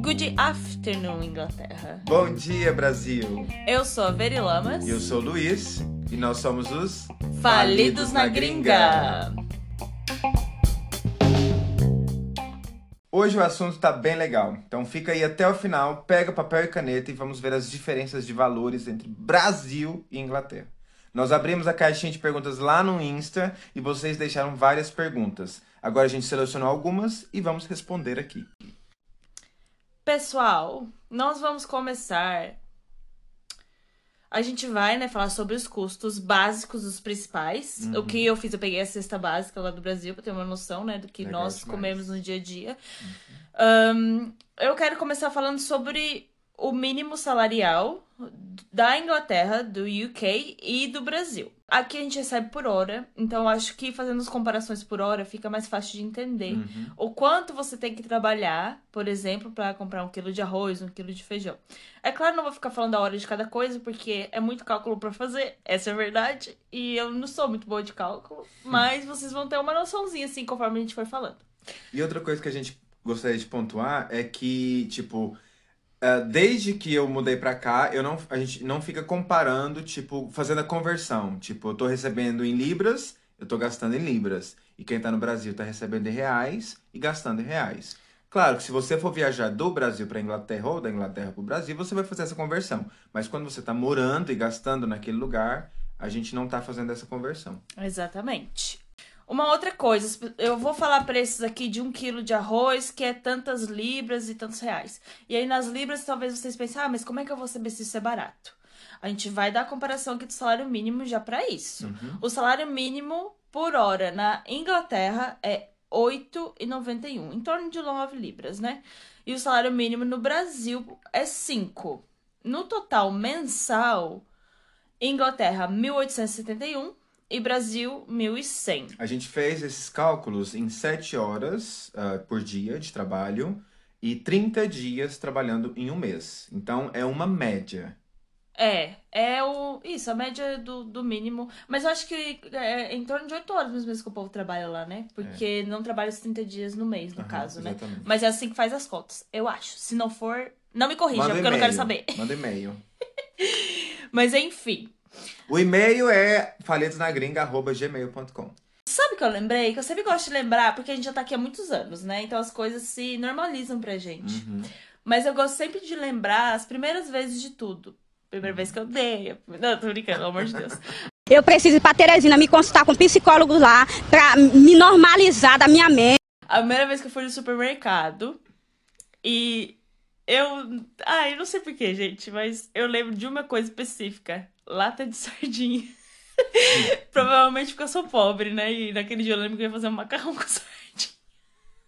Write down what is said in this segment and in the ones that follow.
Good afternoon, Inglaterra. Bom dia, Brasil! Eu sou a Veri Lamas. E eu sou o Luiz e nós somos os Falidos na Gringa. Hoje o assunto tá bem legal, então fica aí até o final, pega papel e caneta e vamos ver as diferenças de valores entre Brasil e Inglaterra. Nós abrimos a caixinha de perguntas lá no Insta e vocês deixaram várias perguntas. Agora a gente selecionou algumas e vamos responder aqui. Pessoal, nós vamos começar. A gente vai, né, falar sobre os custos básicos, os principais. Uhum. O que eu fiz, eu peguei a cesta básica lá do Brasil pra ter uma noção, né, do que Legal nós demais. comemos no dia a dia. Ahn, eu quero começar falando sobre o mínimo salarial da Inglaterra, do UK e do Brasil. Aqui a gente recebe por hora, então acho que fazendo as comparações por hora fica mais fácil de entender Uhum. o quanto você tem que trabalhar, por exemplo, para comprar um quilo de arroz, um quilo de feijão. É claro, não vou ficar falando a hora de cada coisa, porque é muito cálculo para fazer, essa é a verdade, e eu não sou muito boa de cálculo, mas vocês vão ter uma noçãozinha assim conforme a gente for falando. E outra coisa que a gente gostaria de pontuar é que, tipo, desde que eu mudei pra cá, eu não, a gente não fica comparando, tipo, fazendo a conversão. Tipo, eu tô recebendo em libras, eu tô gastando em libras. E quem tá no Brasil tá recebendo em reais e gastando em reais. Claro que se você for viajar do Brasil pra Inglaterra ou da Inglaterra pro Brasil, você vai fazer essa conversão. Mas quando você tá morando e gastando naquele lugar, a gente não tá fazendo essa conversão. Exatamente. Uma outra coisa, eu vou falar preços aqui de um quilo de arroz, que é tantas libras e tantos reais. E aí nas libras talvez vocês pensem, ah, mas como é que eu vou saber se isso é barato? A gente vai dar a comparação aqui do salário mínimo já pra isso. Uhum. O salário mínimo por hora na Inglaterra é 8,91, em torno de 9 libras, né? E o salário mínimo no Brasil é 5. No total mensal, Inglaterra 1871 e Brasil 1100. A gente fez esses cálculos em 7 horas ah, por dia de trabalho e 30 dias trabalhando em um mês. Então é uma média. É, é o. Isso, a média do, do mínimo. Mas eu acho que é em torno de 8 horas menos que o povo trabalha lá, né? Porque não trabalha os 30 dias no mês, no Aham, caso, né? exatamente. Mas é assim que faz as contas, eu acho. Se não for, não me corrija, Manda porque eu não quero saber. Manda e-mail. Mas enfim. O e-mail é falidosnagringa.gmail.com. Sabe o que eu lembrei? Que eu sempre gosto de lembrar, porque a gente já tá aqui há muitos anos, né? Então as coisas se normalizam pra gente. Uhum. Mas eu gosto sempre de lembrar as primeiras vezes de tudo. Primeira vez que eu dei. Não, tô brincando, pelo amor de Deus. Eu preciso ir pra Teresina me consultar com psicólogos lá pra me normalizar da minha mente. A primeira vez que eu fui no supermercado e eu. Ah, eu não sei porquê, gente, mas eu lembro de uma coisa específica: lata de sardinha. Provavelmente porque eu sou pobre, né? E naquele dia eu lembro que eu ia fazer um macarrão com sardinha.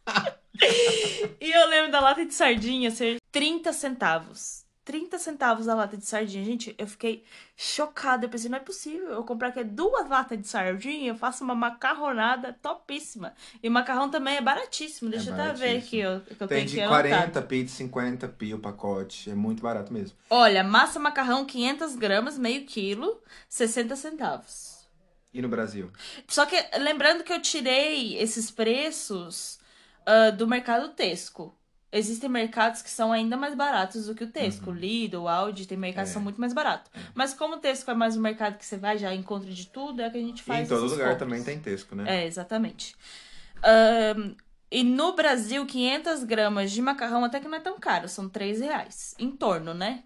e eu lembro da lata de sardinha ser 30 centavos. 30 centavos a lata de sardinha. Gente, eu fiquei chocada. Eu pensei, não é possível. Eu comprar aqui duas latas de sardinha, eu faço uma macarronada topíssima. E o macarrão também é baratíssimo. Deixa É eu até ver aqui, ó, que eu Tem tenho de aqui 40 anotado. pi, de 50 pi o pacote. É muito barato mesmo. Olha, massa macarrão 500 gramas, meio quilo, 60 centavos. E no Brasil? Só que lembrando que eu tirei esses preços ah, do mercado Tesco. Existem mercados que são ainda mais baratos do que o Tesco. Lidl, Aldi, tem mercados que Uhum. É. são muito mais baratos. Mas como o Tesco é mais um mercado que você vai já encontra de tudo, é que a gente E faz em todo lugar compras. também tem Tesco, né? É, exatamente. Ahn, e no Brasil, 500 gramas de macarrão até que não é tão caro, são 3 reais. Em torno, né?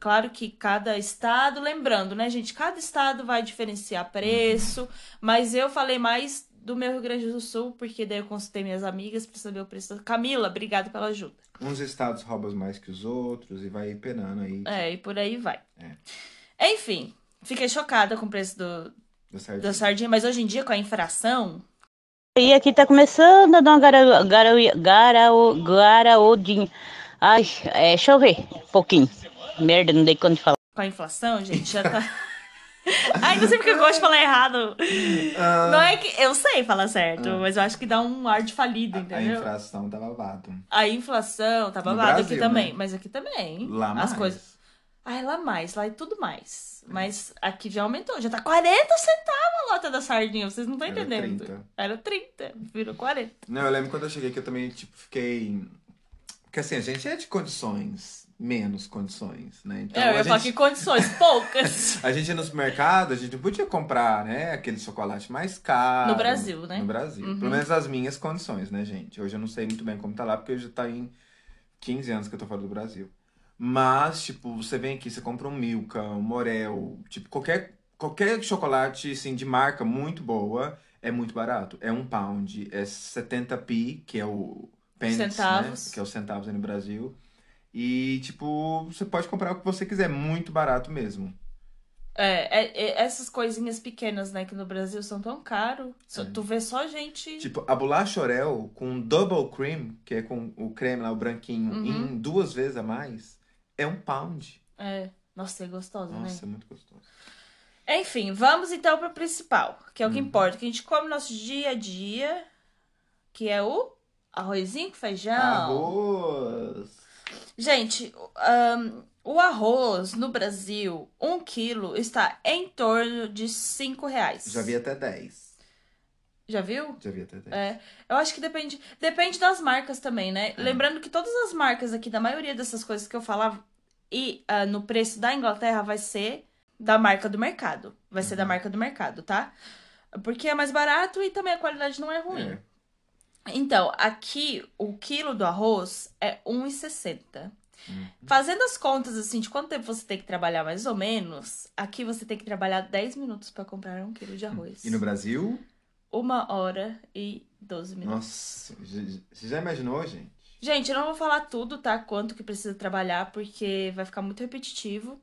Claro que cada estado, lembrando, né, gente? Cada estado vai diferenciar preço, mas eu falei mais do meu Rio Grande do Sul, porque daí eu consultei minhas amigas pra saber o preço. Camila, obrigada pela ajuda. Uns estados roubam mais que os outros e vai penando aí. É, e por aí vai. É. Enfim, fiquei chocada com o preço do, Da sardinha. da sardinha, mas hoje em dia, com a infração, E aqui tá começando a dar uma gara, gara, garao, garaodinha. Ai, é, deixa eu ver um pouquinho. Merda, não dei conta de falar. com a inflação, gente, já tá. Ai, não sei porque eu gosto de falar errado. Ah, Não é que. Eu sei falar certo, mas eu acho que dá um ar de falido, a entendeu? infração tá babado. A inflação tá babado aqui Brasil, também, né? mas aqui também. Lá As mais. coisas. Ai, lá mais, lá é tudo mais. Mas aqui já aumentou, já tá 40 centavos a lata da sardinha, vocês não estão Era entendendo. 30. Era 30, virou 40. Não, eu lembro quando eu cheguei que eu também, tipo, fiquei. Porque assim, a gente é de condições, menos condições, né? Então, é, eu ia a, falar gente, que condições, poucas. a gente ia no supermercado, a gente não podia comprar, né, aquele chocolate mais caro. No Brasil, né? No Brasil. Uhum. Pelo menos as minhas condições, né, gente? Hoje eu não sei muito bem como tá lá, porque já tá em 15 anos que eu tô fora do Brasil. Mas, tipo, você vem aqui, você compra um Milka, um Morel, tipo, qualquer, qualquer chocolate, assim, de marca muito boa, é muito barato. É um pound, é 70p, que é o pence, Centavos. né? Que é os centavos aí no Brasil. E, tipo, você pode comprar o que você quiser, muito barato mesmo. É, é- é- essas coisinhas pequenas, né, que no Brasil são tão caros. Só- É. Tu vê só gente. Tipo, a bolacha Oreo com double cream, que é com o creme lá, o branquinho, Uhum. em duas vezes a mais, é um pound. É. Nossa, é gostosa, né? Nossa, é muito gostoso. Enfim, vamos então pro principal, que é o que Uhum. importa, que a gente come no nosso dia a dia, que é o arrozinho com feijão. Arroz. Gente, ahn, o arroz no Brasil, um quilo, está em torno de cinco reais. Já vi até 10. Já viu? Já vi até 10. É, eu acho que depende, depende das marcas também, né? É. Lembrando que todas as marcas aqui, da maioria dessas coisas que eu falava, e ah, no preço da Inglaterra vai ser da marca do mercado. Vai ser da Uhum. marca do mercado, tá? Porque é mais barato e também a qualidade não é ruim. É. Então, aqui o quilo do arroz é 1,60. Uhum. Fazendo as contas assim de quanto tempo você tem que trabalhar mais ou menos, aqui você tem que trabalhar 10 minutos para comprar um quilo de arroz. E no Brasil? Uma hora e 12 minutos. Nossa, você já imaginou, gente? Gente, eu não vou falar tudo, tá? Quanto que precisa trabalhar, porque vai ficar muito repetitivo.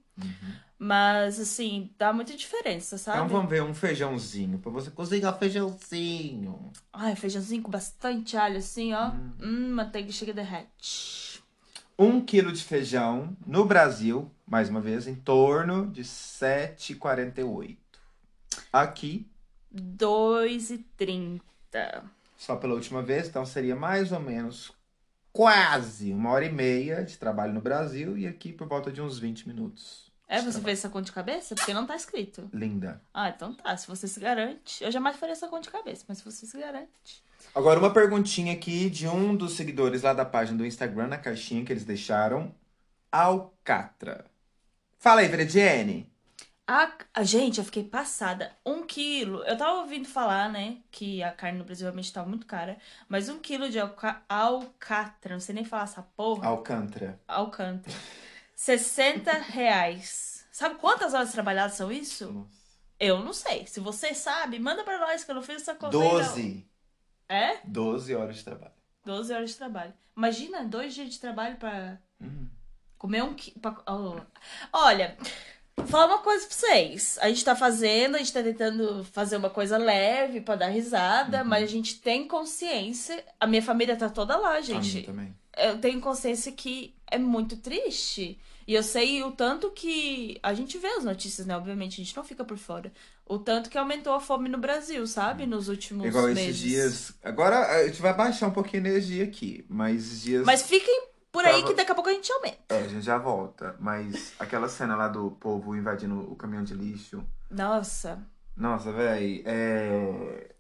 Mas, assim, dá muita diferença, sabe? Então vamos ver um feijãozinho, pra você cozinhar feijãozinho. Ai, feijãozinho com bastante alho, assim, ó. Hum, manteiga chega derrete. Um quilo de feijão no Brasil, mais uma vez, em torno de 7,48. Aqui, 2,30. só pela última vez, então seria mais ou menos quase uma hora e meia de trabalho no Brasil e aqui por volta de uns 20 minutos. É, você trabalho. fez essa conta de cabeça? Porque não tá escrito. Linda. Ah, então tá. Se você se garante. Eu jamais faria essa conta de cabeça, mas se você se garante. Agora, uma perguntinha aqui de um dos seguidores lá da página do Instagram, na caixinha que eles deixaram. Alcatra. Fala aí, Verediene. A, a- gente, eu fiquei passada. Um quilo. Eu tava ouvindo falar, né? Que a carne no Brasil realmente tá muito cara. Mas um quilo de alca, alcatra, não sei nem falar essa porra. Alcântara. Alcântara. 60 reais. Sabe quantas horas trabalhadas são isso? Nossa. Eu não sei. Se você sabe, manda pra nós que eu não fiz essa conta. não. 12. É? 12 horas de trabalho. 12 horas de trabalho. Imagina, dois dias de trabalho pra Hum. comer um quilo. Olha, vou falar uma coisa pra vocês. A gente tá fazendo, a gente tá tentando fazer uma coisa leve pra dar risada, Uhum. mas a gente tem consciência. A minha família tá toda lá, A minha gente. também. Eu tenho consciência que é muito triste. E eu sei o tanto que. A gente vê as notícias, né? Obviamente, a gente não fica por fora. O tanto que aumentou a fome no Brasil, sabe? Nos últimos Igual meses. esses dias. Agora a gente vai baixar um pouquinho a energia aqui, mas dias. Mas fiquem por aí Tava- que daqui a pouco a gente aumenta. É, a gente já volta. Mas aquela cena lá do povo invadindo o caminhão de lixo. Nossa. Nossa, véi, é.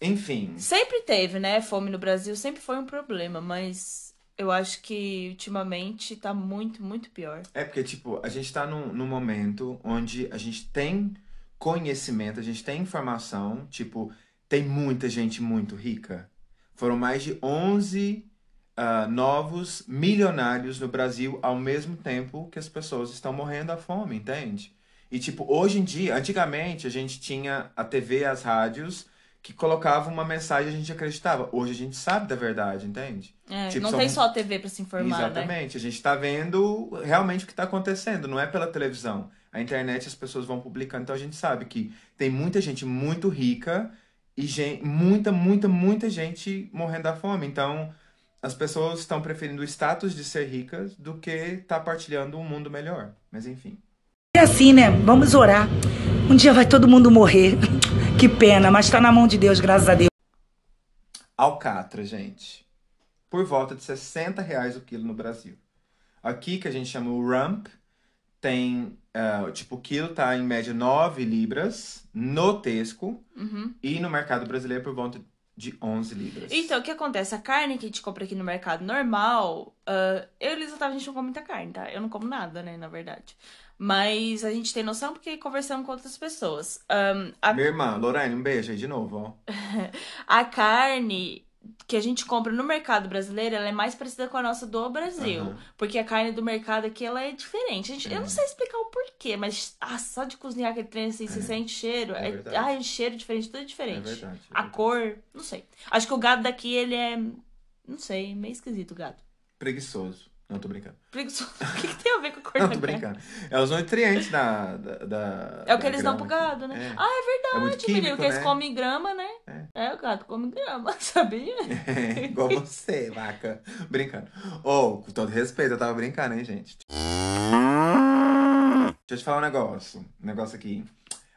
Enfim. Sempre teve, né? Fome no Brasil sempre foi um problema, mas eu acho que ultimamente tá muito, muito pior. É porque, tipo, a gente tá num, num momento onde a gente tem conhecimento, a gente tem informação, tipo, tem muita gente muito rica. Foram mais de 11 ah, novos milionários no Brasil ao mesmo tempo que as pessoas estão morrendo à fome, entende? E, tipo, hoje em dia, antigamente a gente tinha a TV, as rádios, que colocavam uma mensagem e a gente acreditava. Hoje a gente sabe da verdade, entende? É, Tipo, não são- tem só a TV pra se informar, né? Exatamente. A gente está vendo realmente o que está acontecendo, não é pela televisão. A internet as pessoas vão publicando, então a gente sabe que tem muita gente muito rica e gen- muita, muita, muita gente morrendo da fome. Então as pessoas estão preferindo o status de ser ricas do que estar partilhando um mundo melhor. Mas enfim. É assim, né? Vamos orar. Um dia vai todo mundo morrer. Que pena, mas tá na mão de Deus, graças a Deus. Alcatra, gente. Por volta de 60 reais o quilo no Brasil. Aqui, que a gente chama o rump, tem. ah, tipo, o quilo tá em média 9 libras no Tesco. Uhum. E no mercado brasileiro por volta de 11 libras. Então, o que acontece? A carne que a gente compra aqui no mercado normal, ah, eu e Otávio, a gente não come muita carne, tá? Eu não como nada, né, na verdade. Mas a gente tem noção porque conversamos com outras pessoas. Ahn, a, Minha irmã, Lorraine, um beijo aí de novo, ó. a carne que a gente compra no mercado brasileiro, ela é mais parecida com a nossa do Brasil. Aham. Porque a carne do mercado aqui, ela é diferente. A gente, Eu É. não sei explicar o porquê, mas ah, só de cozinhar aquele trem assim, você sente cheiro. É É, ah, o cheiro diferente, tudo é É diferente. verdade. é A verdade. cor, não sei. Acho que o gado daqui, ele é. Não sei, meio esquisito o gado. Preguiçoso. Não, tô brincando. Preguiçoso. O que, que tem a ver com a cor Não, da tô carne? brincando. É os nutrientes da. da, da- É o que eles dão pro gado, né? É. Ah, é verdade, É muito menino, químico, que eles né? comem grama, né? É. o gado come grama, sabia? É, igual você, vaca. Brincando. Ô, com todo respeito, eu tava brincando, hein, gente? Deixa eu te falar um negócio. Um negócio aqui.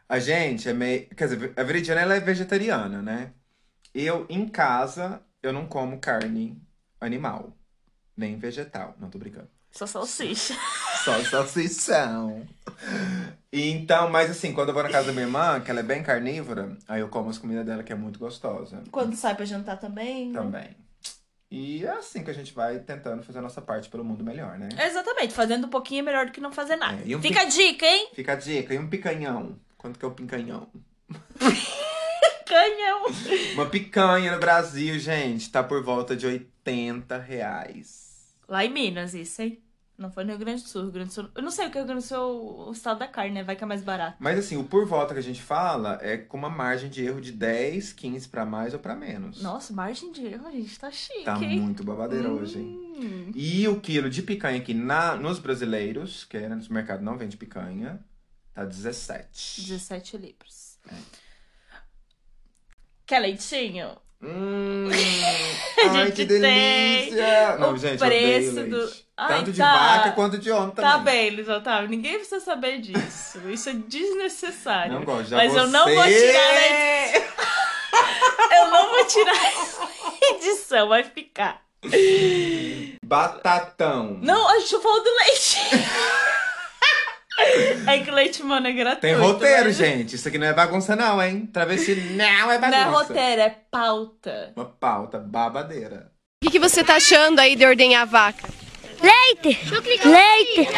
A gente é meio. Quer dizer, a Veridiana ela é vegetariana, né? Eu, em casa, eu não como carne animal. Nem vegetal. Não tô brincando. Só salsicha. Só salsichão. Então, mas assim, quando eu vou na casa da minha irmã, que ela é bem carnívora, aí eu como as comidas dela, que é muito gostosa. Quando sai pra jantar também. né? Também. E é assim que a gente vai tentando fazer a nossa parte pelo mundo melhor, né? Exatamente, fazendo um pouquinho é melhor do que não fazer nada. É, um Fica a dica, hein? Fica a dica. E um picanhão? Quanto que é o picanhão? Canhão. Uma picanha no Brasil, gente, tá por volta de 80 reais. Lá em Minas, isso, hein? Não foi no Rio Grande do Sul. Rio Grande do Sul. Eu não sei o que é o Rio Grande do Sul, é o estado da carne, né? Vai que é mais barato. Mas assim, o por volta que a gente fala é com uma margem de erro de 10, 15 pra mais ou pra menos. Nossa, margem de erro, a gente tá chique, Tá hein? muito babadeira hoje, hein? Hum. E o quilo de picanha aqui na, nos brasileiros, que é no supermercado não vende picanha, tá 17. 17 libras. É. Quer leitinho? Hum, ai, que delícia! Não, o gente, preço do-. Ai, Tanto de tá. vaca quanto de homem também. Tá bem, Luiz Otávio. Ninguém precisa saber disso. Isso é desnecessário. Não gosto. Já Mas eu não você- vou tirar. Eu não vou tirar a edição, vai ficar. Batatão. Não, a gente falou do leite. É que o leite, mano, é gratuito. Tem roteiro, mas- gente. Isso aqui não é bagunça, não, hein? Travesti não é Não bagunça. é roteiro, é pauta. Uma pauta babadeira. O que, que você tá achando aí de ordenhar a vaca? Leite! Leite!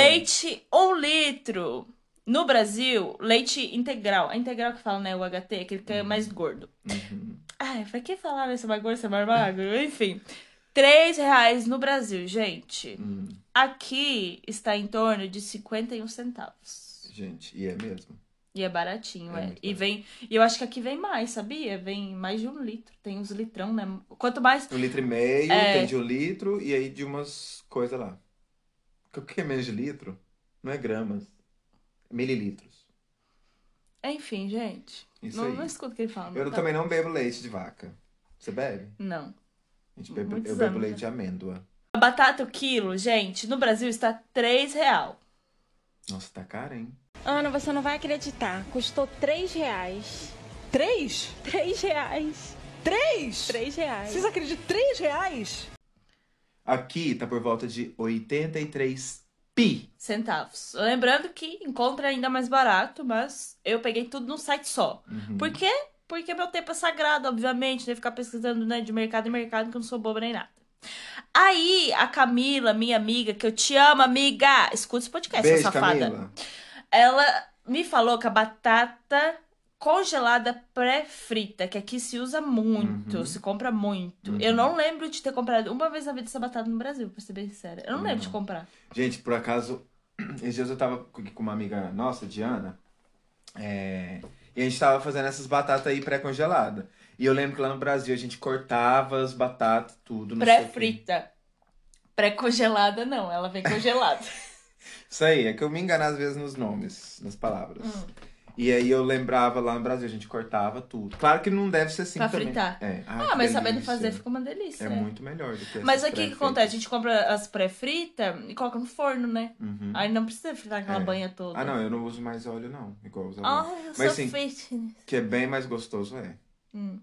Leite, um litro. No Brasil, leite integral. É integral que fala, né? O HT, aquele que é mais gordo. Uhum. Ai, pra que falar nesse mais gordo, ser mais magro? Enfim. Três reais no Brasil, gente. Hum, Aqui está em torno de 51 centavos. gente, e é mesmo? E é baratinho, É é. E vem. E eu acho que aqui vem mais, sabia? Vem mais de um litro. Tem uns litrão, né? Quanto mais. Um litro e meio, É. tem de um litro e aí de umas coisas lá. O que é menos de litro? Não é gramas. Mililitros. Enfim, gente. Isso não, aí. não escuta o que ele fala. Eu tá? também não bebo leite de vaca. Você bebe? Não. A gente bebe, Muitos eu bebo leite de amêndoa. A batata o quilo, gente, no Brasil está 3 real. Nossa, tá caro, hein? Ana, você não vai acreditar. Custou 3 reais. Três? 3 reais. Três? 3 reais. Vocês acreditam? Três reais? Aqui tá por volta de 83 pi. Centavos. Lembrando que encontra ainda mais barato, mas eu peguei tudo num site só. Uhum. Por quê? Porque meu tempo é sagrado, obviamente. Devo ficar pesquisando né, de mercado em mercado, que eu não sou boba nem nada. Aí, a Camila, minha amiga, que eu te amo, amiga, escuta esse podcast, Beijo, sua safada. Camila. Ela me falou que a batata congelada pré-frita, que aqui se usa muito, Uhum. se compra muito. Uhum. Eu não lembro de ter comprado uma vez na vida essa batata no Brasil, pra ser bem sincera. Eu não lembro de Não. comprar. Gente, por acaso, esses dias eu tava com com uma amiga nossa, Diana, é, e a gente tava fazendo essas batatas aí pré-congeladas. E eu lembro que lá no Brasil a gente cortava as batatas, tudo. Pré-frita. Pré-congelada, não. Ela vem congelada. Isso aí, é que eu me engano às vezes nos nomes, nas palavras. Hum. E aí eu lembrava lá no Brasil, a gente cortava tudo. Claro que não deve ser assim Pra também. fritar. É. Ai, ah, que mas sabendo delícia. fazer fica uma delícia. É né? muito melhor do que Mas aqui o que acontece? A gente compra as pré-fritas e coloca no forno, né? Uhum. Aí não precisa fritar aquela É. banha toda. Ah, não, eu não uso mais óleo, não. Igual usava. Ai, eu Mas sou sim. fitness. Que é bem mais gostoso, é. Hum.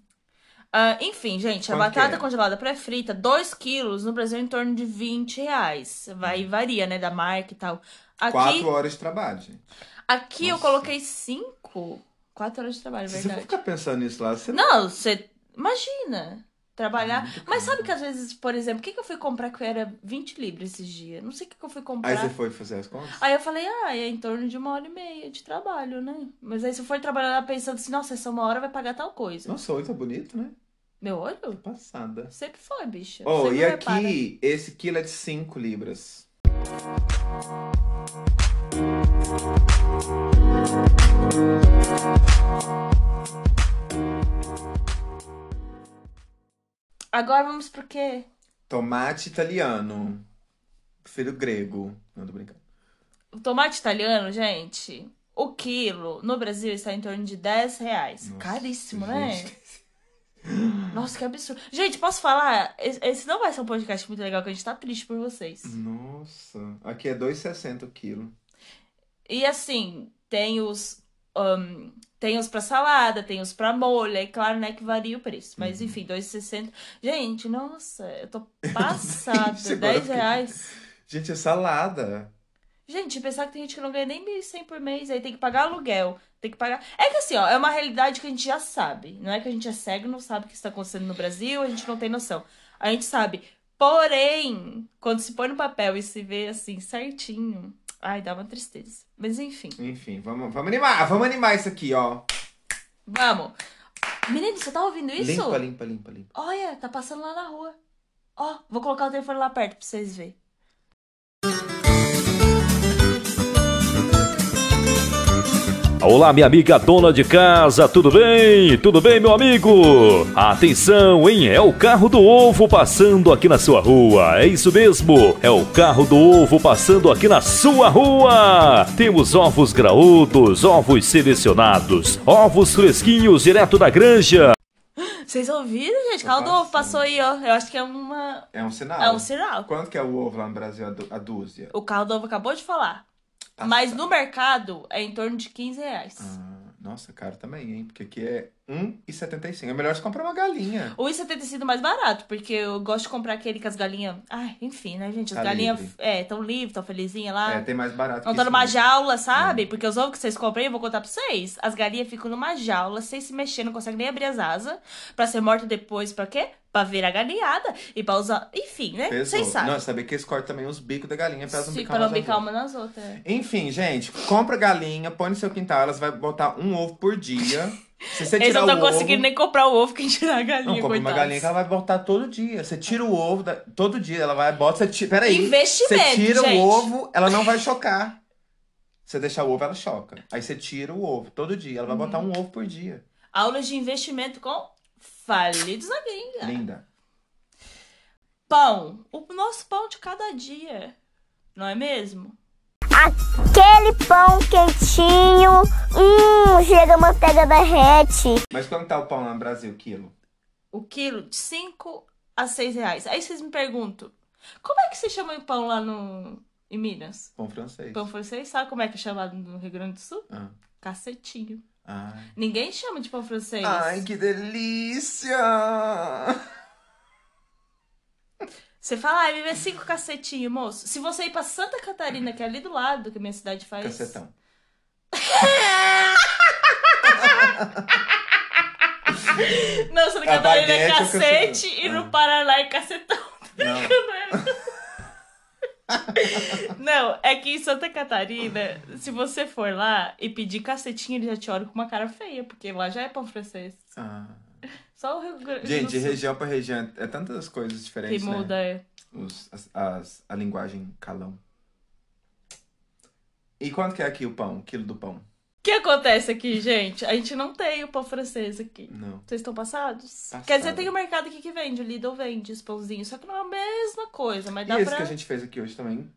Ah, enfim, gente, a Quanto batata é? congelada pré-frita, 2 quilos, no Brasil em torno de 20 reais. Vai, varia, né, da marca e tal. Aqui, Quatro horas de trabalho, gente. aqui eu Nossa. coloquei 5. 4 horas de trabalho, é Se você verdade. ficar pensando nisso lá, você Não, você. Imagina. Trabalhar. Muito Mas sabe que às vezes, por exemplo, o que, que eu fui comprar que era 20 libras esses dias? Não sei o que, que eu fui comprar. Aí você foi fazer as contas? Aí eu falei, ah, é em torno de uma hora e meia de trabalho, né? Mas aí se eu for trabalhar pensando assim, nossa, essa uma hora vai pagar tal coisa. Nossa, oi, tá bonito, né? Meu olho? Passada. Sempre foi, bicha. Oh, Sempre e aqui, esse quilo é de 5 libras. Agora vamos pro quê? Tomate italiano. Filho grego. Não, tô brincando. O tomate italiano, gente, o quilo no Brasil está em torno de 10 reais. Nossa, Caríssimo, né? gente. Nossa, que absurdo. Gente, posso falar? Esse não vai ser um podcast muito legal, que a gente tá triste por vocês. Nossa. Aqui é 2,60 o quilo. E assim, tem os. ahn, tem os pra salada, tem os pra molho. É claro, né, que varia o preço. Mas Uhum. enfim, 2,60. Gente, nossa, eu tô passada. Agora eu 10 fiquei- reais. Gente, é salada. Gente, pensar que tem gente que não ganha nem 1.100 por mês, aí tem que pagar aluguel, tem que pagar. É que assim, ó, é uma realidade que a gente já sabe. Não é que a gente é cego, não sabe o que está acontecendo no Brasil, a gente não tem noção. A gente sabe. Porém, quando se põe no papel e se vê assim, certinho, ai, dá uma tristeza. Mas enfim, Enfim, vamos, vamos animar. Vamos animar isso aqui, ó. vamos. Menino, você tá ouvindo isso? Limpa, limpa, limpa, limpa. Olha, tá passando lá na rua. Ó, vou colocar o telefone lá perto pra vocês verem. Olá, minha amiga dona de casa, tudo bem? Tudo bem, meu amigo? Atenção, hein? É o carro do ovo passando aqui na sua rua. É isso mesmo, é o carro do ovo passando aqui na sua rua. Temos ovos graúdos, ovos selecionados, ovos fresquinhos direto da granja. Vocês ouviram, gente? Caldo ovo passou aí, ó. Eu acho que é uma. É um sinal. É um sinal. Quanto que é o ovo lá no Brasil? A, dú- a dúzia? O carro do ovo acabou de falar. Tá Mas certo. no mercado é em torno de 15 reais. Ah, nossa, caro também, hein? Porque aqui é 1,75. É melhor você comprar uma galinha. O isso ter sido mais barato, porque eu gosto de comprar aquele com as galinhas. Ai, enfim, né, gente? As Tá galinhas livre. é, tão livres, tão felizinhas lá. É, tem mais barato Não que tá numa mesmo. jaula, É. sabe? Porque os ovos que vocês compram, eu vou contar pra vocês. As galinhas ficam numa jaula, sem se mexer, não conseguem nem abrir as asas. Pra ser morta depois, pra quê? Pra virar galinhada. E pra usar. Enfim, né? Vocês sabem. Não, saber que eles cortam também os bicos da galinha pra elas não Sim, bicar pra não bicar uma nas outras. é. Enfim, gente, compra galinha, põe no seu quintal, elas vão botar um ovo por dia. Se você Eles não estão ovo... conseguindo nem comprar o ovo que tirar a galinha, Não, compra uma galinha que ela vai botar todo dia. Você tira o ovo, da- todo dia ela vai, bota, você tira... Peraí. Investimento, Você tira gente. o ovo, ela não vai chocar. Você deixar o ovo, ela choca. Aí você tira o ovo, todo dia. Ela vai botar Uhum. um ovo por dia. Aulas de investimento com falidos na gringa. Linda. Pão. O nosso pão de cada dia. Não é mesmo? Aquele pão quentinho, hum, chega a manteiga derrete. Mas quanto tá o pão lá no Brasil, quilo? O quilo de 5 a 6 reais. Aí vocês me perguntam, como é que você chama o pão lá no, em Minas? Pão francês. Pão francês? Sabe como é que é chamado no Rio Grande do Sul? Ah. Cacetinho. Ai. Ninguém chama de pão francês. Ai, que delícia! Você fala, ai, me vê cinco cacetinhos, moço. Se você ir pra Santa Catarina, que é ali do lado, que a minha cidade faz. Cacetão. Não, Santa A Catarina é é cacete cacetão. e no Ah. Paraná é cacetão. Não. Não, é que em Santa Catarina, se você for lá e pedir cacetinho, ele já te olha com uma cara feia, porque lá já é pão francês. Ah. Só o Rio Grande Gente, região pra região é tantas coisas que diferentes, muda. né? é. Os, as, as- a linguagem calão. E quanto que é aqui o pão? O quilo do pão? O que acontece aqui, gente? A gente não tem o pão francês aqui. Não. Vocês estão passados? Passado. Quer dizer, tem o mercado aqui que vende, o Lidl vende os pãozinhos, só que não é a mesma coisa, mas E dá esse pra... que a gente fez aqui hoje também?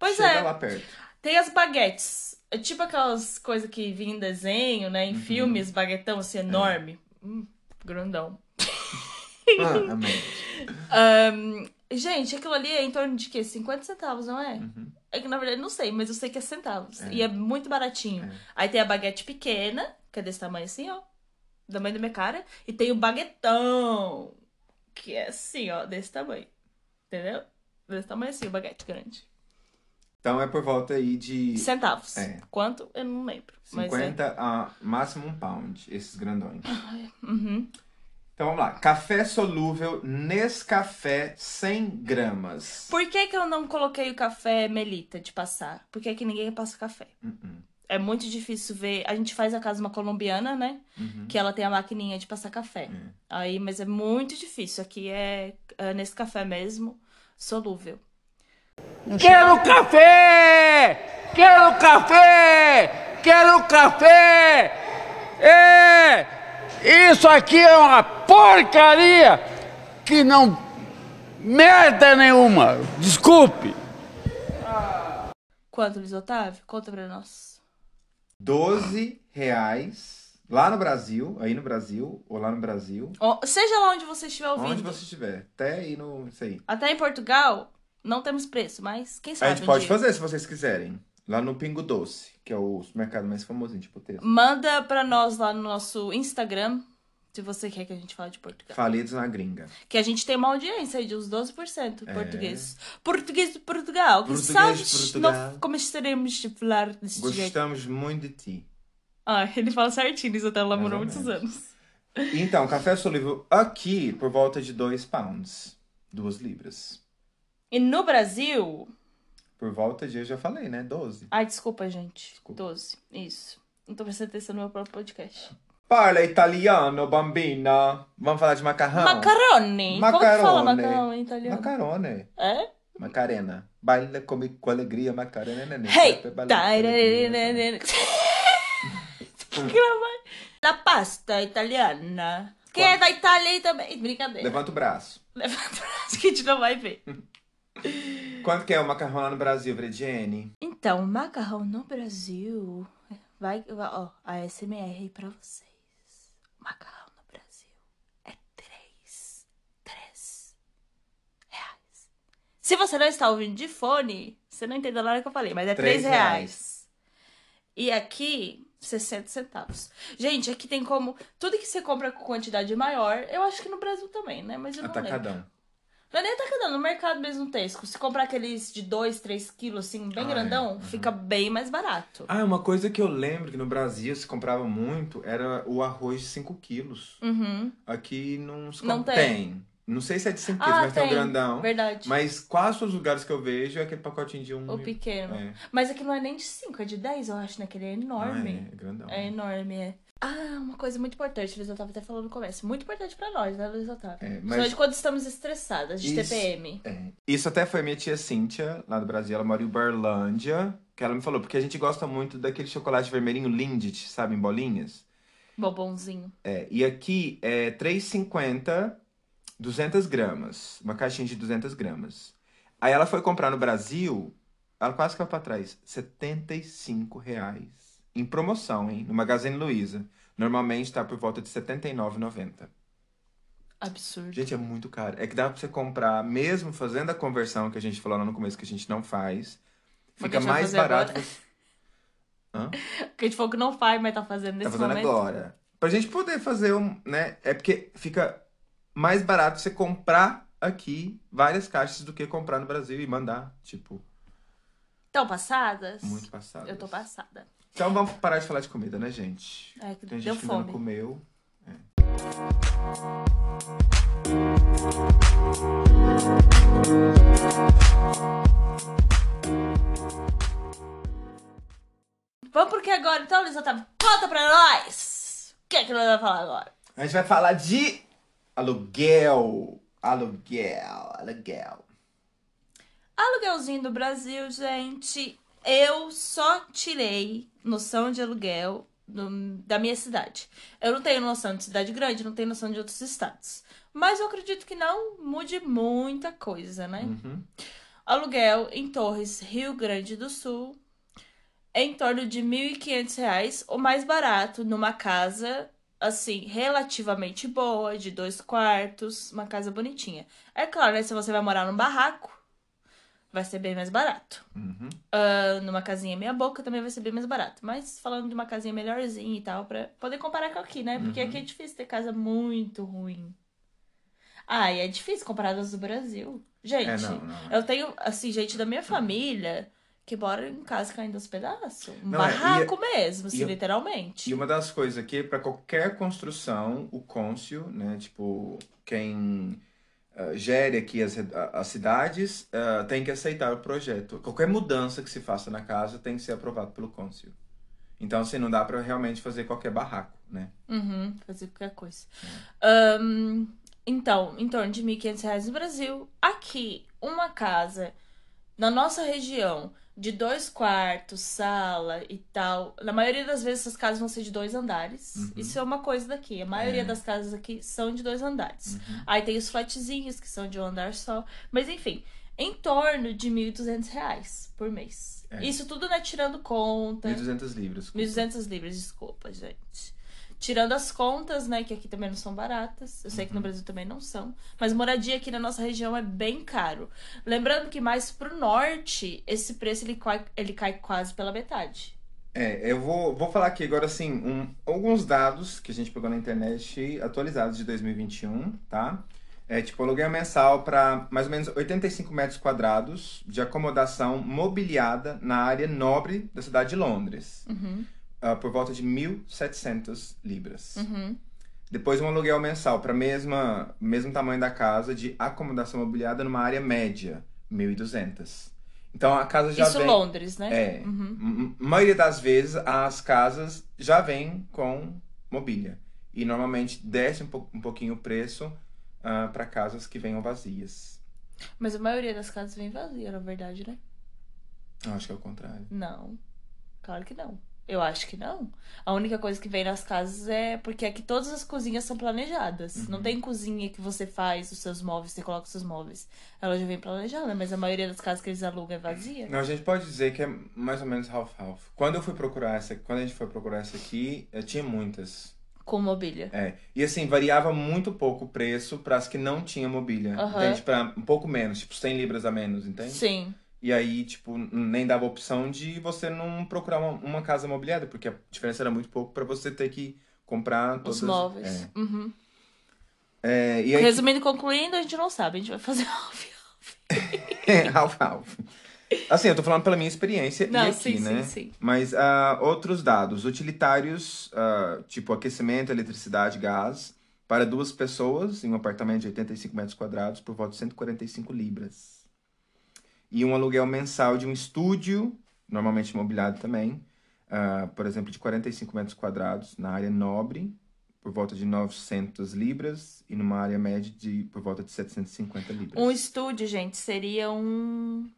Pois chega é. lá perto. Tem as baguetes. É tipo aquelas coisas que vinham em desenho, né? Em Uhum. filmes, baguetão assim, É. enorme. Hum, grandão. Ah, amém. Ahn, gente, aquilo ali é em torno de quê? 50 centavos, não é? Uhum. É que na verdade não sei, mas eu sei que é centavos. É. E é muito baratinho. É. Aí tem a baguete pequena, que é desse tamanho assim, ó. da mãe da minha cara. E tem o baguetão, que é assim, ó, desse tamanho. Entendeu? Desse tamanho assim, o baguete grande. Então é por volta aí de Centavos. É. Quanto? Eu não lembro. Mas é. 50 a máximo um pound, esses grandões. Uhum. Então vamos lá. Café solúvel Nescafé 100 gramas. Por que, que eu não coloquei o café Melita de passar? Por que, que ninguém passa café? Uh-uh. É muito difícil ver. A gente faz a casa uma colombiana, né? Uhum. Que ela tem a maquininha de passar café. Aí, mas é muito difícil. Aqui é, é nesse café mesmo, solúvel. Quero café! Quero café! Quero café! É! Isso aqui é uma porcaria que não. merda nenhuma! Desculpe! Quanto, Luiz Otávio? Conta pra nós. 12 reais lá no Brasil, aí no Brasil, ou lá no Brasil. Ó, seja lá onde você estiver ouvindo. Onde você estiver. Até aí no. Isso aí. Até em Portugal, não temos preço, mas quem A sabe gente um pode dia. fazer se vocês quiserem. Lá no Pingo Doce, que é o supermercado mais famosinho de Potesco. Manda pra nós lá no nosso Instagram, se você quer que a gente fale de Portugal. Falidos na gringa. Que a gente tem uma audiência aí de uns 12% É. português. Português de Portugal. Que Português de sabe Portugal. não começaremos de falar desse jeito. Gostamos muito de ti. Ah, ele fala certinho, isso até namorou Mais ou muitos anos. Então, café solúvel aqui por volta de 2 pounds. 2 libras. E no Brasil. Por volta de, eu já falei, né? 12. Ai, desculpa, gente. 12. Isso. Não tô prestando atenção no meu próprio podcast. Parla italiano, bambina. Vamos falar de macarrão? Macarone. Como que fala Macarone. macarrão em italiano? Macarone. É? Macarena. Baila come com alegria, Macarena. Hey! La pasta italiana. Quem é da Itália também? Brincadeira. Levanta o braço. Levanta o braço que a gente não vai ver. Quanto que é o macarrão lá no Brasil, Vrediene? Então, macarrão no Brasil. Vai, vai ó, a SMR aí pra vocês. Macarrão no Brasil é 3, 3 reais. Se você não está ouvindo de fone, você não entendeu nada que eu falei, mas é 3 Três reais. E aqui, 60 centavos. Gente, aqui tem como. Tudo que você compra com quantidade maior, eu acho que no Brasil também, né? Mas eu não lembro. Não é nem atacadão, no mercado mesmo tem. Se comprar aqueles de 2, 3 quilos, assim, bem Ah, é. grandão, fica bem mais barato. Ah, uma coisa que eu lembro que no Brasil se comprava muito era o arroz de 5 quilos. Uhum. Aqui não se Não compra. tem. Não sei se é de 5 Ah, quilos, mas tem um tem. grandão. Verdade. Mas quase todos os lugares que eu vejo é aquele pacotinho de um. O pequeno. É. Mas aqui não é nem de 5, é de 10, eu acho, né? Que ele é enorme. Ah, é, é grandão. É enorme, é. Ah, uma coisa muito importante, Luiz Otávio até falou no começo. Muito importante pra nós, né, Luiz Otávio? É, mas- Principalmente quando estamos estressadas de Isso. TPM. É. Isso até foi minha tia Cíntia, lá do Brasil. Ela mora em Uberlândia. Que ela me falou, porque a gente gosta muito daquele chocolate vermelhinho Lindt, sabe, em bolinhas. Bobonzinho. É, e aqui é 3,50, 200 gramas. Uma caixinha de 200 gramas. Aí ela foi comprar no Brasil, ela quase caiu pra trás. 75 reais. Em promoção, hein? No Magazine Luiza. Normalmente tá por volta de R$ 79,90. Absurdo. Gente, é muito caro. É que dá pra você comprar, mesmo fazendo a conversão que a gente falou lá no começo que a gente não faz. Fica mais barato. você- Hã? Que a gente falou que não faz, mas tá fazendo nesse Tá fazendo momento. agora. Pra gente poder fazer um, né? É porque fica mais barato você comprar aqui várias caixas do que comprar no Brasil e mandar, tipo, Estão passadas? muito passado. Eu tô passada. Então vamos parar de falar de comida, né, gente? É, que Tem gente que ainda não fome. comeu. Vamos porque agora, então, Luiz Otávio, conta pra nós! O que é que nós vamos falar agora? A gente vai falar de aluguel. Aluguel, aluguel. Aluguelzinho do Brasil, gente. Eu só tirei noção de aluguel do- da minha cidade. Eu não tenho noção de cidade grande, não tenho noção de outros estados. Mas eu acredito que não mude muita coisa, né? Uhum. Aluguel em Torres, Rio Grande do Sul, em torno de 1.500 reais, o mais barato numa casa, assim, relativamente boa, de dois quartos, uma casa bonitinha. É claro, né? Se você vai morar num barraco, vai ser bem mais barato. Uhum. Ah, numa casinha meia boca também vai ser bem mais barato. Mas falando de uma casinha melhorzinha e tal, pra poder comparar com aqui, né? Porque Uhum. aqui é difícil ter casa muito ruim. Ah, e é difícil comparar das do Brasil. Gente, É, não, não. eu tenho, assim, gente da minha família que mora em casa caindo aos pedaços. Um Não, é, e- barraco mesmo, assim, e- literalmente. E uma das coisas aqui, para qualquer construção, o cônsul, né, tipo, quem ah, gere aqui as, as cidades, ah, tem que aceitar o projeto. Qualquer mudança que se faça na casa tem que ser aprovado pelo cônsul. Então, assim, não dá para realmente fazer qualquer barraco, né? Uhum, fazer qualquer coisa. Ahn, então, em torno de 1.500 reais no Brasil. Aqui, uma casa na nossa região de dois quartos, sala e tal. Na maioria das vezes, essas casas vão ser de dois andares. Uhum. Isso é uma coisa daqui. A maioria É. das casas aqui são de dois andares. Uhum. Aí tem os flatzinhos, que são de um andar só. Mas enfim, em torno de 1.200 reais por mês. É. Isso tudo, né, tirando conta. 1.200 libras. desculpa. 1.200 libras, desculpa, gente. Tirando as contas, né, que aqui também não são baratas. Eu sei que no Brasil também não são. Mas moradia aqui na nossa região é bem caro. Lembrando que mais pro norte, esse preço ele cai, ele cai quase pela metade. É, eu vou, vou falar aqui agora, assim, um- alguns dados que a gente pegou na internet atualizados de 2021, tá? É tipo aluguel mensal para mais ou menos 85 metros quadrados de acomodação mobiliada na área nobre da cidade de Londres, Uhum, ah, por volta de 1.700 libras. uhum. Depois um aluguel mensal para mesma mesmo tamanho da casa de acomodação mobiliada numa área média, 1.200. Então a casa já Isso vem Londres, né? é. Uhum. Maioria das vezes as casas já vêm com mobília. E normalmente desce um, po- um pouquinho o preço para casas que venham vazias. Mas a maioria das casas vem vazia, na verdade, né? Eu acho que é o contrário. Não. Claro que não. Eu acho que não. A única coisa que vem nas casas é porque aqui todas as cozinhas são planejadas. Uhum. Não tem cozinha que você faz os seus móveis, você coloca os seus móveis. Ela já vem planejada, mas a maioria das casas que eles alugam é vazia. Não, a gente pode dizer que é mais ou menos half-half. Quando eu fui procurar essa, quando a gente foi procurar essa aqui, eu tinha muitas. Com mobília. É. E assim, variava muito pouco o preço para as que não tinham mobília. Aham. Entende? Para um pouco menos, tipo 100 libras a menos, entende? Sim. E aí, tipo, nem dava opção de você não procurar uma, uma casa mobiliada, porque a diferença era muito pouco pra você ter que comprar todas... Os móveis. Uhum. É, é, e aí, Resumindo e concluindo, a gente não sabe. A gente vai fazer. Ralph, Ralph. Assim, eu tô falando pela minha experiência Não, e aqui, sim, né? sim, sim. Mas ah, outros dados. Utilitários, ah, tipo aquecimento, eletricidade, gás, para duas pessoas em um apartamento de 85 metros quadrados por volta de 145 libras. E um aluguel mensal de um estúdio, normalmente imobiliado também, ah, por exemplo, de 45 metros quadrados na área nobre, por volta de 900 libras, e numa área média de por volta de 750 libras. Um estúdio, gente, seria um.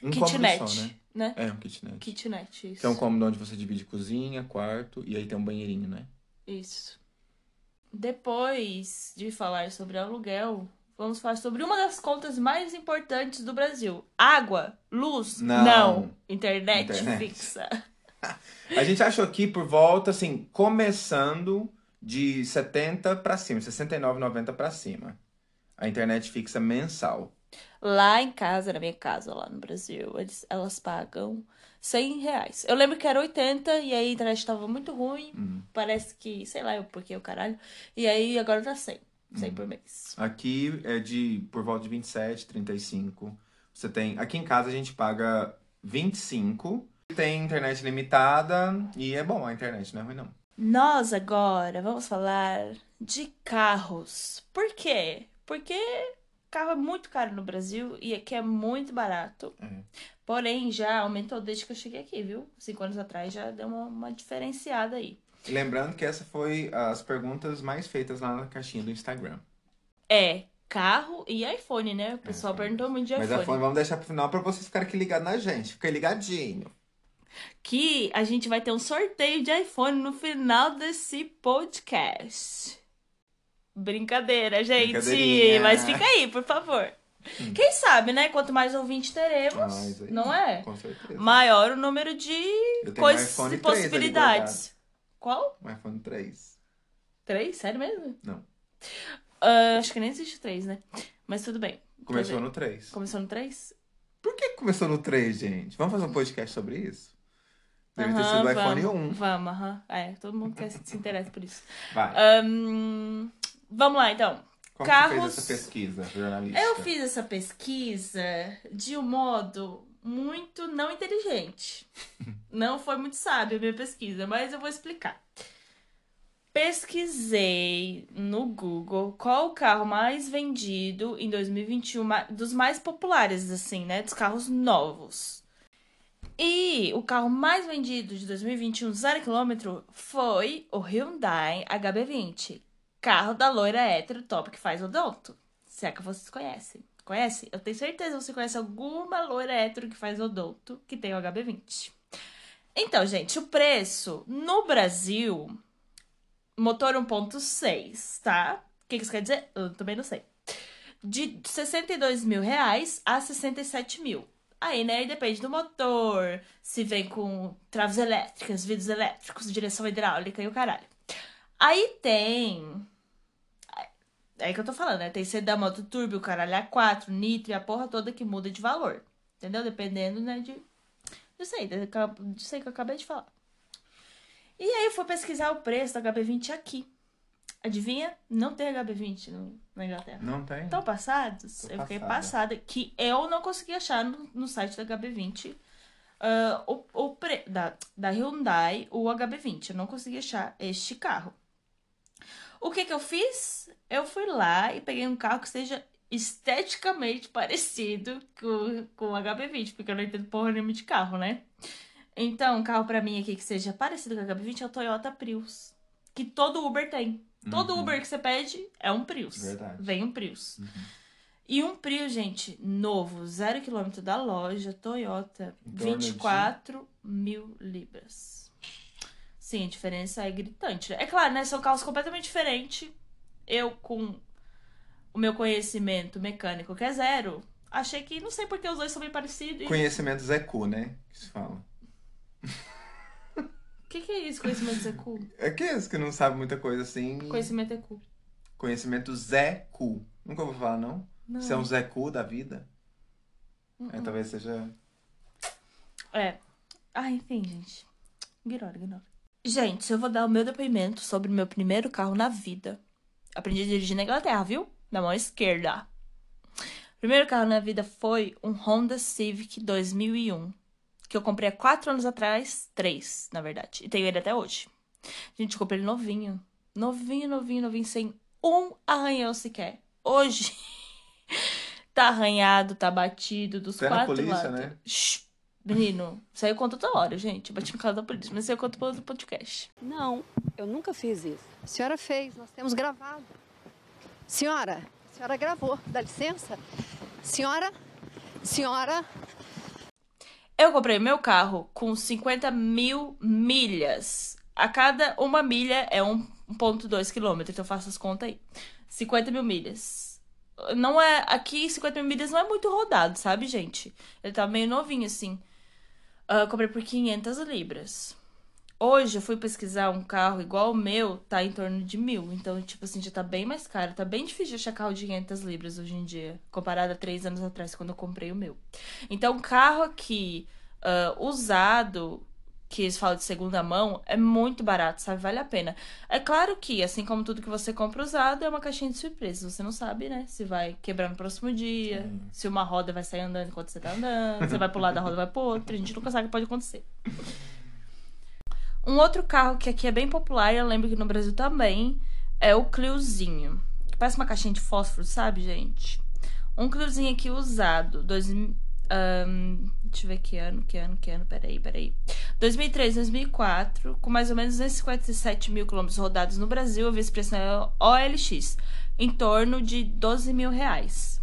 Um kitnet, só, né? né? É, um kitnet. Kitnet, isso. Que é um cômodo onde você divide cozinha, quarto e aí tem um banheirinho, né? Isso. Depois de falar sobre aluguel, vamos falar sobre uma das contas mais importantes do Brasil: água, luz, Não. Internet, Internet. fixa. A gente achou aqui por volta, assim, começando de 70 pra cima, 69,90 pra cima. A internet fixa mensal. Lá em casa, na minha casa, lá no Brasil, eles, elas pagam 100 reais. Eu lembro que era 80 e aí a internet tava muito ruim. Hum. Parece que, sei lá, eu porque o caralho. E aí agora tá 100. 100 Hum. por mês. Aqui é de por volta de 27, 35. Você tem. Aqui em casa a gente paga 25. Tem internet limitada e é bom a internet, não é ruim não. Nós agora vamos falar de carros. Por quê? Porque carro é muito caro no Brasil e aqui é muito barato. É. Porém, já aumentou desde que eu cheguei aqui, viu? Cinco anos atrás já deu uma, uma diferenciada aí. Lembrando que essa foi as perguntas mais feitas lá na caixinha do Instagram. É carro e iPhone, né? O pessoal perguntou muito de Mas iPhone. iPhone vamos deixar pro final pra vocês ficarem aqui ligados na gente. Fica ligadinho. Que a gente vai ter um sorteio de iPhone no final desse podcast. Brincadeira, gente. Mas fica aí, por favor. Quem sabe, né? Quanto mais ouvinte teremos, Ah, aí. não é? Com certeza. Maior o número de coisas iPhone e 3 ali possibilidades. Qual? Um iPhone 3. Três? Sério mesmo? Não. Ah, acho que nem existe três, né? Mas tudo bem. Começou no 3. Começou no três? Por que começou no 3, gente? Vamos fazer um podcast sobre isso? Deve ter Aham, sido o iPhone vamos, 1. Vamos, aham. É, todo mundo quer se interessa por isso. Vai. Ahn, vamos lá, então. Como Carros... você fez essa pesquisa, jornalista? Eu fiz essa pesquisa de um modo muito não inteligente. Não foi muito sábio a minha pesquisa, mas eu vou explicar. Pesquisei no Google qual o carro mais vendido em 2021, ma- dos mais populares, assim, né? Dos carros novos. E o carro mais vendido de 2021, zero quilômetro, foi o Hyundai HB20. Carro da loira hétero top que faz odonto. Se é que vocês conhecem. Conhece? Eu tenho certeza que você conhece alguma loira hétero que faz odonto que tem o HB20. Então, gente, o preço no Brasil, motor 1.6, tá? O que isso quer dizer? Eu também não sei. De 62 mil reais a 67 mil. Aí, né, depende do motor, se vem com travas elétricas, vidros elétricos, direção hidráulica e o caralho. Aí tem. É aí que eu tô falando, né? Tem sedã, moto turbo, o caralho A4, nitro e a porra toda que muda de valor. Entendeu? Dependendo, né, de. Disso aí, disso aí que eu acabei de falar. E aí eu fui pesquisar o preço da HB20 aqui. Adivinha? Não tem HB20 no, na Inglaterra. Não tem? Estão passados? Tô eu fiquei passada. passada. Que eu não consegui achar no, no site da HB20 ah, o, o pre, da, da Hyundai o HB20. Eu não consegui achar este carro. O que que eu fiz? Eu fui lá e peguei um carro que seja esteticamente parecido com, com o HB20, porque eu não entendo porra nenhuma de carro, né? Então, um carro pra mim aqui que seja parecido com o HB20 é o Toyota Prius. Que todo Uber tem. Todo Uhum. Uber que você pede é um Prius. Verdade. Vem um Prius. E um Prius, gente, novo, zero quilômetro da loja, Toyota, Em torno de- 24 mil libras. Sim, a diferença é gritante. É claro, né? São carros completamente diferentes. Eu, com o meu conhecimento mecânico, que é zero, achei que, não sei porque os dois são bem parecidos. e- Conhecimento Zé Cu, né? Que se fala. O que, que é isso, conhecimento é cool? É que esse que não sabe muita coisa assim. Conhecimento é cool. Conhecimento Zé Cu. Nunca ouviu falar, não? Não. Você é um Zé Cu da vida? É, talvez seja. É. Ah, enfim, gente. Ignora, ignora. Gente, eu vou dar o meu depoimento sobre o meu primeiro carro na vida. Aprendi a dirigir na Inglaterra, viu? Na mão esquerda. O primeiro carro na vida foi um Honda Civic 2001. Que eu comprei há quatro anos atrás. Três, na verdade. E tenho ele até hoje. Gente, eu comprei ele novinho. Novinho, novinho, novinho. Sem um arranhão sequer. Hoje... tá arranhado, tá batido dos na quatro polícia, lados. né? Menino, isso aí eu conto toda hora, gente. Bati no carro da polícia, mas isso aí eu conto pelo podcast. Não, eu nunca fiz isso. A senhora fez, nós temos gravado. Senhora, a senhora gravou, dá licença? Senhora, senhora, Eu comprei meu carro com 50 mil milhas. A cada uma milha é 1,2 quilômetro, então eu faço as contas aí. 50 mil milhas. Não é. Aqui, 50 mil milhas não é muito rodado, sabe, gente? Ele tá meio novinho assim. Eu comprei por 500 libras. Hoje eu fui pesquisar um carro igual o meu, tá em torno de mil. Então, tipo assim, já tá bem mais caro. Tá bem difícil de achar carro de 500 libras hoje em dia, comparado a três anos atrás, quando eu comprei o meu. Então, carro aqui ah, usado, que eles falam de segunda mão, é muito barato, sabe? Vale a pena. É claro que, assim como tudo que você compra usado, é uma caixinha de surpresas. Você não sabe, né? Se vai quebrar no próximo dia, é. se uma roda vai sair andando enquanto você tá andando, você vai pro lado, a roda vai pro outro. A gente nunca sabe o que pode acontecer. Um outro carro que aqui é bem popular, eu lembro que no Brasil também, é o Cliozinho. Parece uma caixinha de fósforo, sabe, gente? Um Cliozinho aqui usado, 2000 um, deixa eu ver que ano, que ano, que ano, peraí, peraí. 2003, 2004, com mais ou menos 257 mil quilômetros rodados no Brasil, a vice-preço OLX, em torno de 12 mil reais.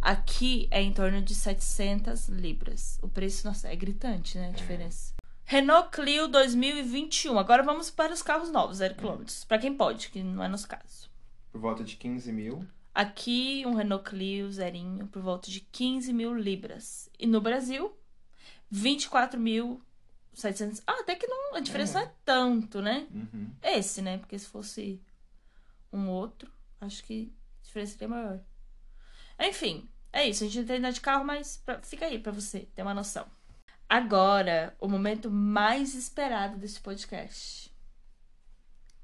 Aqui é em torno de 700 libras. O preço, nossa, é gritante, né? A é. diferença. Renault Clio 2021. Agora vamos para os carros novos, zero quilômetros Para quem pode, que não é nosso caso. Por volta de 15 mil. Aqui, um Renault Clio zerinho por volta de 15 mil libras. E no Brasil, 24.700. Ah, até que não, a diferença não é tanto, né? Uhum. Esse, né? Porque se fosse um outro, acho que a diferença seria maior. Enfim, É isso, a gente não tem nada de carro, mas pra- fica aí pra você ter uma noção. Agora, o momento mais esperado desse podcast.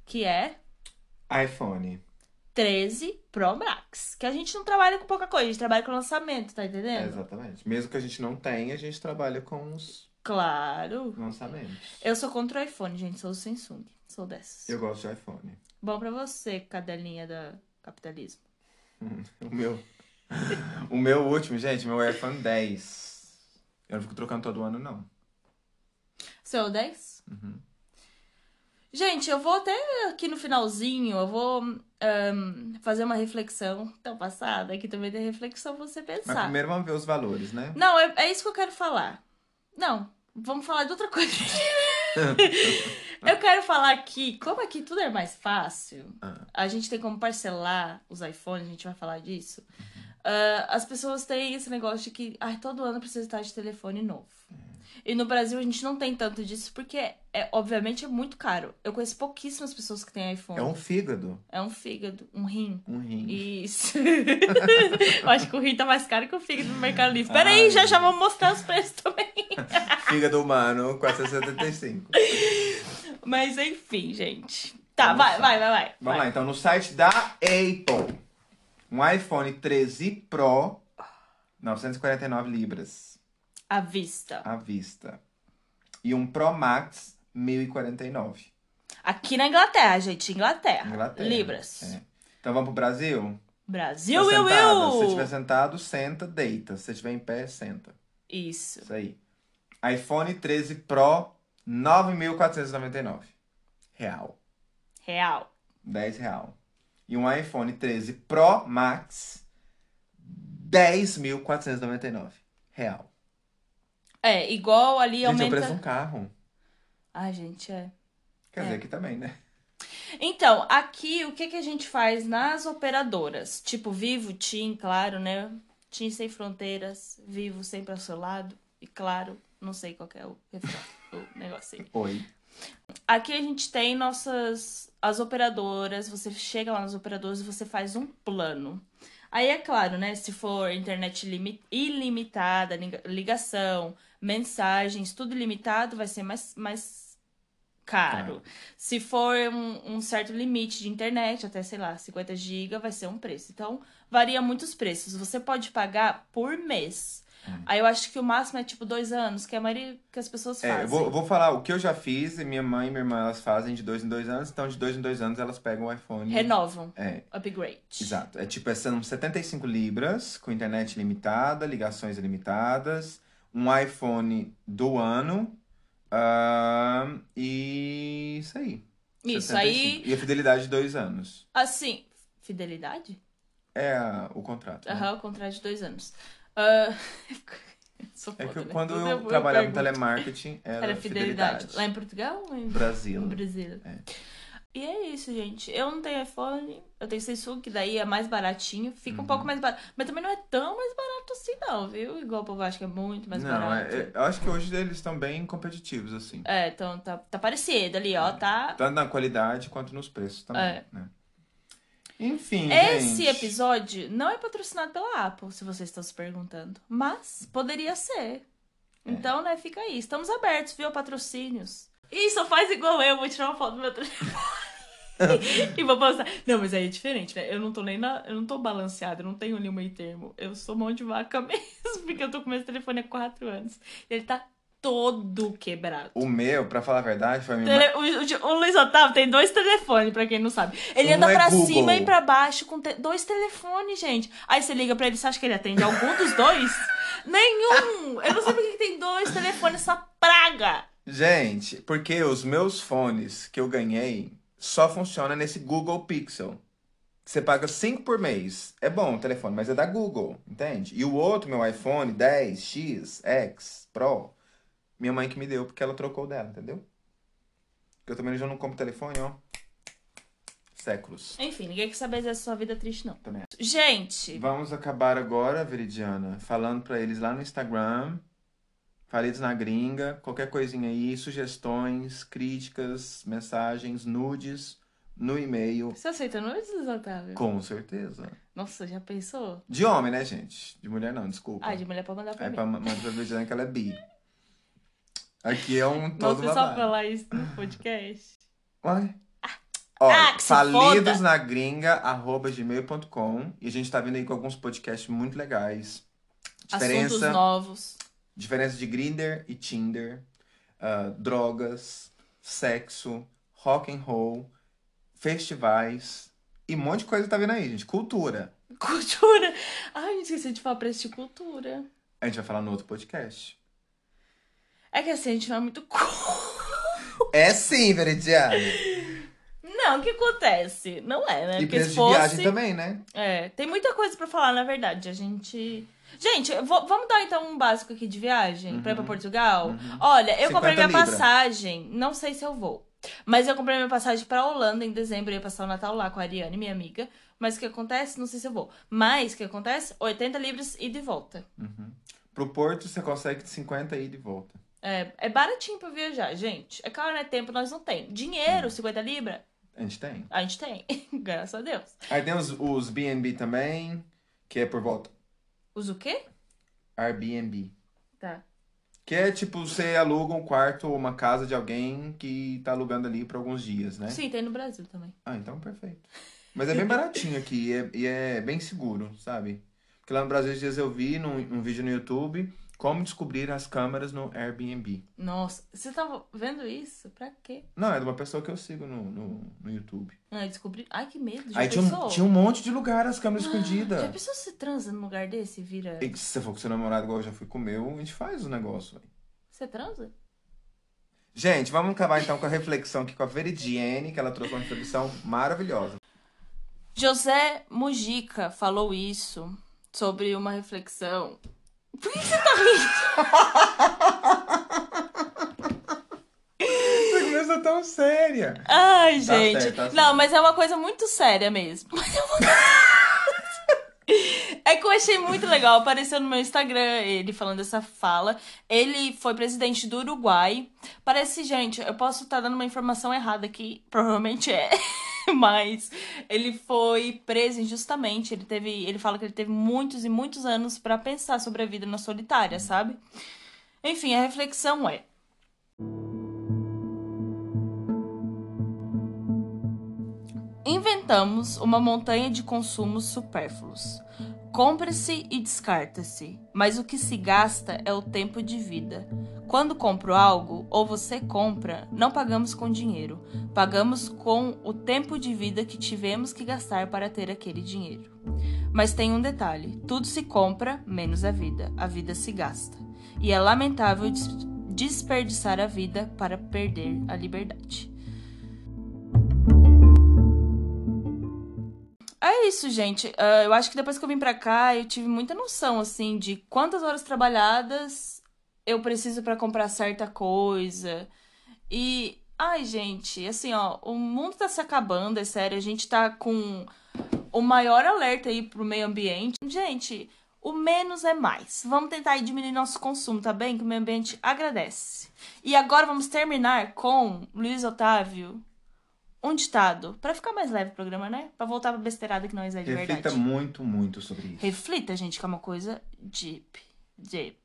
Que é iPhone. 13 Pro Max. Que a gente não trabalha com pouca coisa, a gente trabalha com lançamento, tá É, entendendo? exatamente. Mesmo que a gente não tenha, a gente trabalha com os Claro. lançamentos. Eu sou contra o iPhone, gente, sou do Samsung. Sou dessas. Eu gosto de iPhone. Bom pra você, cadelinha da capitalismo. O meu. o meu último, gente, meu iPhone 10. Eu não fico trocando todo ano, não. Seu 10? Uhum. Gente, eu vou até aqui no finalzinho, eu vou ahn, fazer uma reflexão tão passada, que também tem reflexão pra você Mas pensar. primeiro vamos ver os valores, né? Não, é, é isso que eu quero falar. Não, vamos falar de outra coisa. eu quero falar aqui, como aqui tudo é mais fácil, Ah. a gente tem como parcelar os iPhones, a gente vai falar disso. Ah, as pessoas têm esse negócio de que ai, todo ano precisa estar de telefone novo. E no Brasil a gente não tem tanto disso porque, é, obviamente, é muito caro. Eu conheço pouquíssimas pessoas que têm iPhone. É um fígado. É um fígado, um rim. Um rim. Isso. Eu acho que o rim tá mais caro que o fígado no Mercado Livre. Peraí, Ai. já já vamos mostrar os preços também. Fígado humano, 475. Mas enfim, gente. Tá, vai, vai, vai, vai. Vamos vai. lá, então no site da Apple, um iPhone 13 Pro, 949 libras À vista. à vista. E um Pro Max, 1049. Aqui na Inglaterra, gente. Inglaterra. Inglaterra. Libras. É. Então vamos pro Brasil? Brasil, Tá Will? Will. Se você estiver sentado, senta, deita. Se você estiver em pé, senta. Isso. Isso aí. iPhone 13 Pro, 9.499. Real. Real. 10 real. E um iPhone 13 Pro Max, 10.499. Real. É, igual ali Gente, é o aumenta... preço de um carro. Ai, gente, é. Quer É. dizer, aqui também, né? Então, aqui o que, que a gente faz nas operadoras? Tipo, Vivo, TIM, claro, né? TIM sem fronteiras, Vivo sempre ao seu lado. E claro, não sei qual que é o o negocinho. Oi. Aqui a gente tem nossas as operadoras, você chega lá nas operadoras e você faz um plano. Aí é claro, né, se for internet limi- ilimitada, liga- ligação, mensagens, tudo ilimitado, vai ser mais, mais caro. Se for um, um certo limite de internet, até, sei lá, 50 GB, vai ser um preço. Então, varia muito os preços. Você pode pagar por mês. Aí eu acho que o máximo é tipo dois anos, que é a maioria que as pessoas fazem. É, eu vou, vou falar o que eu já fiz, e minha mãe e minha irmã elas fazem de dois em dois anos, então de dois em dois anos elas pegam o iPhone. Renovam. É. Upgrade. Exato. É tipo, são 75 libras, com internet limitada, ligações ilimitadas, um iPhone do ano, ahn, e isso aí. Isso 75. aí, E a fidelidade de dois anos. assim, fidelidade? É o contrato. né? Aham, o contrato de dois anos. Sou É que né? quando Tudo eu, trabalhava em telemarketing, era, Era fidelidade. fidelidade. Lá em Portugal em Brasil. Em Brasil. É. E é isso, gente. Eu não tenho iPhone, eu tenho Samsung, que daí é mais baratinho. Fica Uhum. um pouco mais barato. Mas também não é tão mais barato assim, não, viu? Igual o povo acha que é muito mais Não, barato. é, é- eu acho que hoje eles estão bem competitivos, assim. É, então tá, tá parecido ali, ó. Tá. Tanto na qualidade quanto nos preços também, É. né? Enfim, Esse gente. episódio não é patrocinado pela Apple, se vocês estão se perguntando. Mas poderia ser. Então, né, fica aí. Estamos abertos, viu, patrocínios. Ih, só faz igual eu, vou tirar uma foto do meu telefone. e vou postar. Não, mas aí é diferente, né? Eu não tô nem na. Eu não tô balanceada, eu não tenho ali um meio termo. Eu sou mão de vaca mesmo, porque eu tô com meu telefone há quatro anos. E ele tá todo quebrado. O meu, pra falar a verdade, foi a minha Tele- O, o- o Luiz Otávio tem dois telefones, pra quem não sabe. Ele Um anda é pra Google. cima e pra baixo com te- dois telefones, gente. Aí você liga pra ele, você acha que ele atende algum dos dois? Nenhum! Eu não sei por que tem dois telefones, essa praga! Gente, porque os meus fones que eu ganhei só funcionam nesse Google Pixel. Você paga 5 por mês. É bom o telefone, mas é da Google, entende? E o outro, meu iPhone 10, X, X, Pro, minha mãe que me deu, porque ela trocou dela, entendeu? Porque eu também já não compro telefone, ó. Séculos. Enfim, ninguém quer saber dessa sua vida triste, não. Também. Gente, Vamos acabar agora, Veridiana, falando pra eles lá no Instagram. Falidos na gringa, qualquer coisinha aí, sugestões, críticas, mensagens, nudes. no e-mail. Você aceita nudes, Otávio? Com certeza. Nossa, já pensou? De homem, né, gente? De mulher não, desculpa. Ah, de mulher pra mandar pra É mim. pra mandar pra Virginia que ela é bi. Aqui é um todo só babado. falar isso no podcast. Ué? Ah, que se falidos na gringa, arroba gmail.com. E a gente tá vindo aí com alguns podcasts muito legais. Assuntos novos. Diferença de Grindr e Tinder. ah, drogas, sexo, rock and roll, festivais. E um monte de coisa tá vindo aí, gente. Cultura. Cultura. Ai, esqueci de falar pra assistir cultura. A gente vai falar no outro podcast. É que assim, a gente não é muito cool. É sim, Veridiana. Não, o que acontece? Não é, né? E Porque preço se de fosse... viagem também, né? É, tem muita coisa pra falar, na verdade. A gente. Gente, vou- vamos dar então um básico aqui de viagem pra ir pra Portugal? Olha, eu comprei 50 minha libra. passagem, não sei se eu vou. Mas eu comprei minha passagem pra Holanda em dezembro, eu ia passar o Natal lá com a Ariane, minha amiga. Mas o que acontece? Não sei se eu vou. Mas o que acontece? 80 libras e de volta. Pro Porto você consegue de 50 aí de volta. É, é baratinho pra viajar, gente. É claro, né? Tempo nós não tem. Dinheiro, 50 libras, A gente tem. a gente tem. Graças a Deus. Aí tem os, os BNB também, que é por volta. Usa o quê? Airbnb. Tá. Que é tipo, você aluga um quarto ou uma casa de alguém que tá alugando ali por alguns dias, né? Sim, tem no Brasil também. Ah, então perfeito. Mas é bem baratinho aqui e é, e é bem seguro, sabe? Porque lá no Brasil, esses dias eu vi num, num vídeo no YouTube como descobrir as câmeras no Airbnb. Nossa, você tava vendo isso? Pra quê? Não, é de uma pessoa que eu sigo no, no, no YouTube. Ah, descobri. Ai, que medo. Já Aí tinha um, tinha um monte de lugar as câmeras Já escondidas. pensou se você transa num lugar desse e vira. E se você for com seu namorado, igual eu já fui com o meu, a gente faz o negócio. Você transa? Gente, vamos acabar então com a reflexão aqui com a Veridiane, que ela trouxe uma reflexão maravilhosa. José Mujica falou isso sobre uma reflexão. Por que você tá Você começou tão séria. Ai, Tá gente. certo, tá certo. Não, mas é uma coisa muito séria mesmo. Mas eu vou- É que eu achei muito legal. Apareceu no meu Instagram ele falando essa fala. Ele foi presidente do Uruguai. Parece, gente, eu posso estar dando uma informação errada aqui. Provavelmente é. Mas ele foi preso injustamente. Ele teve. Ele fala que ele teve muitos e muitos anos pra pensar sobre a vida na solitária, sabe? Enfim, a reflexão é. Inventamos uma montanha de consumos supérfluos. Compra-se e descarta-se, mas o que se gasta é o tempo de vida. Quando compro algo, ou você compra, não pagamos com dinheiro, pagamos com o tempo de vida que tivemos que gastar para ter aquele dinheiro. Mas tem um detalhe: tudo se compra, menos a vida. A vida se gasta. E é lamentável des- desperdiçar a vida para perder a liberdade. É isso, gente. Ah, eu acho que depois que eu vim pra cá, eu tive muita noção, assim, de quantas horas trabalhadas eu preciso pra comprar certa coisa. E, ai, gente, assim, ó, o mundo tá se acabando, é sério. A gente tá com o maior alerta aí pro meio ambiente. Gente, o menos é mais. Vamos tentar diminuir nosso consumo, tá bem? Que o meio ambiente agradece. E agora vamos terminar com Luiz Otávio. Um ditado, Pra ficar mais leve o programa, né? Pra voltar pra besteirada que nós é de Reflita verdade. muito, muito sobre isso. Reflita, gente, que é uma coisa deep. Deep.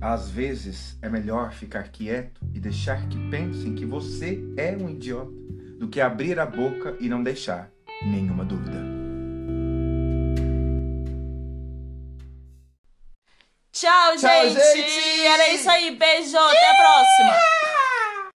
Às vezes é melhor ficar quieto e deixar que pensem que você é um idiota do que abrir a boca e não deixar nenhuma dúvida. Tchau, Tchau, gente! gente! Era isso aí. Beijo. Até a próxima.